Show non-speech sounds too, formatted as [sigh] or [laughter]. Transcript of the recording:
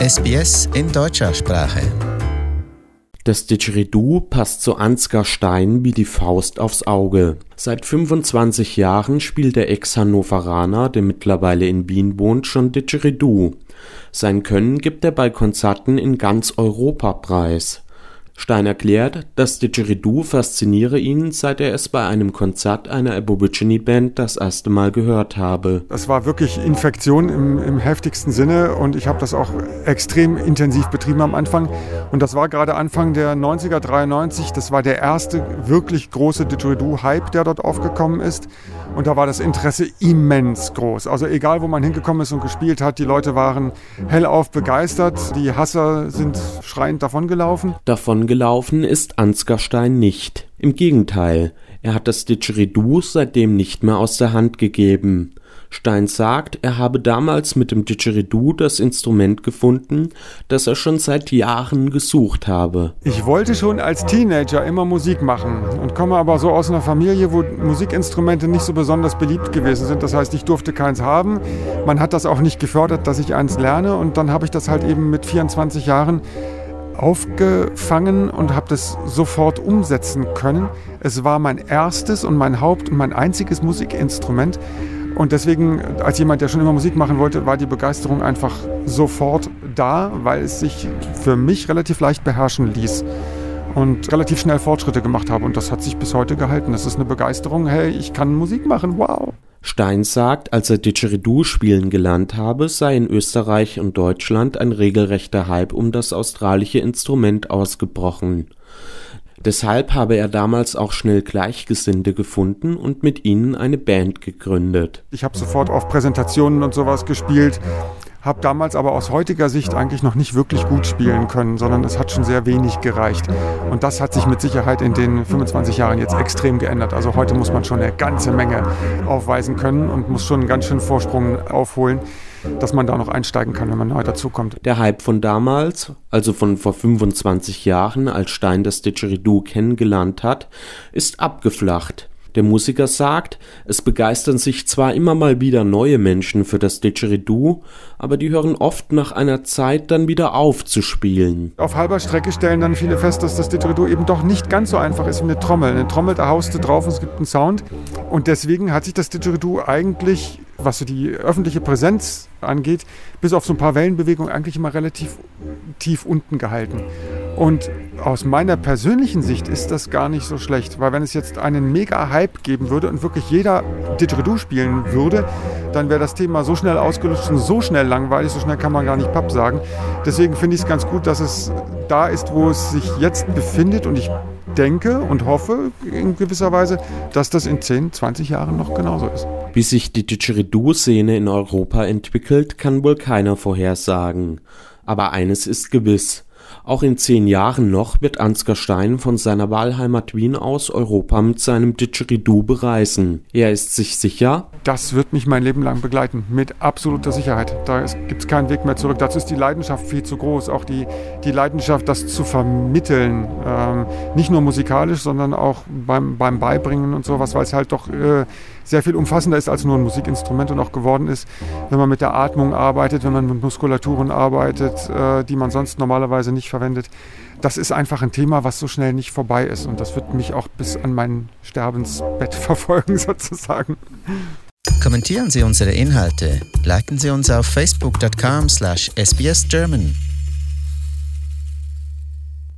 SBS in deutscher Sprache. Das Didgeridoo passt zu Ansgar Stein wie die Faust aufs Auge. Seit 25 Jahren spielt der Ex-Hannoveraner, der mittlerweile in Wien wohnt, schon Didgeridoo. Sein Können gibt er bei Konzerten in ganz Europa preis. Stein erklärt, das Didgeridoo fasziniere ihn, seit er es bei einem Konzert einer Aborigine-Band das erste Mal gehört habe. Das war wirklich Infektion im, im heftigsten Sinne und ich habe das auch extrem intensiv betrieben am Anfang. Und das war gerade Anfang der 90er, 93. Das war der erste wirklich große Didgeridoo-Hype, der dort aufgekommen ist. Und da war das Interesse immens groß. Also egal, wo man hingekommen ist und gespielt hat, die Leute waren hellauf begeistert. Die Hasser sind schreiend davongelaufen. Davongelaufen ist Ansgar Stein nicht. Im Gegenteil, er hat das Didgeridoo seitdem nicht mehr aus der Hand gegeben. Stein sagt, er habe damals mit dem Didgeridoo das Instrument gefunden, das er schon seit Jahren gesucht habe. Ich wollte schon als Teenager immer Musik machen und komme aber so aus einer Familie, wo Musikinstrumente nicht so besonders beliebt gewesen sind. Das heißt, ich durfte keins haben. Man hat das auch nicht gefördert, dass ich eins lerne und dann habe ich das halt eben mit 24 Jahren aufgefangen und habe das sofort umsetzen können. Es war mein erstes und mein Haupt- und mein einziges Musikinstrument und deswegen, als jemand, der schon immer Musik machen wollte, war die Begeisterung einfach sofort da, weil es sich für mich relativ leicht beherrschen ließ und relativ schnell Fortschritte gemacht habe. Und das hat sich bis heute gehalten. Das ist eine Begeisterung. Hey, ich kann Musik machen. Wow. Stein sagt, als er Didgeridoo spielen gelernt habe, sei in Österreich und Deutschland ein regelrechter Hype um das australische Instrument ausgebrochen. Deshalb habe er damals auch schnell Gleichgesinnte gefunden und mit ihnen eine Band gegründet. Ich habe sofort auf Präsentationen und sowas gespielt, habe damals aber aus heutiger Sicht eigentlich noch nicht wirklich gut spielen können, sondern es hat schon sehr wenig gereicht. Und das hat sich mit Sicherheit in den 25 Jahren jetzt extrem geändert. Also heute muss man schon eine ganze Menge aufweisen können und muss schon einen ganz schönen Vorsprung aufholen dass man da noch einsteigen kann, wenn man neu dazukommt. Der Hype von damals, also von vor 25 Jahren, als Stein das Didgeridoo kennengelernt hat, ist abgeflacht. Der Musiker sagt, es begeistern sich zwar immer mal wieder neue Menschen für das Didgeridoo, aber die hören oft nach einer Zeit dann wieder auf zu spielen. Auf halber Strecke stellen dann viele fest, dass das Didgeridoo eben doch nicht ganz so einfach ist wie eine Trommel. Eine Trommel, da haust du drauf und es gibt einen Sound. Und deswegen hat sich das Didgeridoo eigentlich was so die öffentliche Präsenz angeht, bis auf so ein paar Wellenbewegungen eigentlich immer relativ tief unten gehalten. Und aus meiner persönlichen Sicht ist das gar nicht so schlecht, weil wenn es jetzt einen Mega-Hype geben würde und wirklich jeder Didgeridoo spielen würde, dann wäre das Thema so schnell ausgelutscht und so schnell langweilig, so schnell kann man gar nicht Papp sagen. Deswegen finde ich es ganz gut, dass es da ist, wo es sich jetzt befindet und ich denke und hoffe in gewisser Weise, dass das in 10, 20 Jahren noch genauso ist. Wie sich die Didgeridoo-Szene in Europa entwickelt, kann wohl keiner vorhersagen. Aber eines ist gewiss. Auch in zehn Jahren noch wird Ansgar Stein von seiner Wahlheimat Wien aus Europa mit seinem Didgeridoo bereisen. Er ist sich sicher, das wird mich mein Leben lang begleiten, mit absoluter Sicherheit. Da gibt es keinen Weg mehr zurück. Dazu ist die Leidenschaft viel zu groß. Auch die, die Leidenschaft, das zu vermitteln. Ähm, nicht nur musikalisch, sondern auch beim, beim Beibringen und sowas, weil es halt doch äh, sehr viel umfassender ist als nur ein Musikinstrument und auch geworden ist, wenn man mit der Atmung arbeitet, wenn man mit Muskulaturen arbeitet, äh, die man sonst normalerweise nicht verwendet. Das ist einfach ein Thema, was so schnell nicht vorbei ist. Und das wird mich auch bis an mein Sterbensbett [laughs] verfolgen, sozusagen. Kommentieren Sie unsere Inhalte, liken Sie uns auf facebook.com/sbsgerman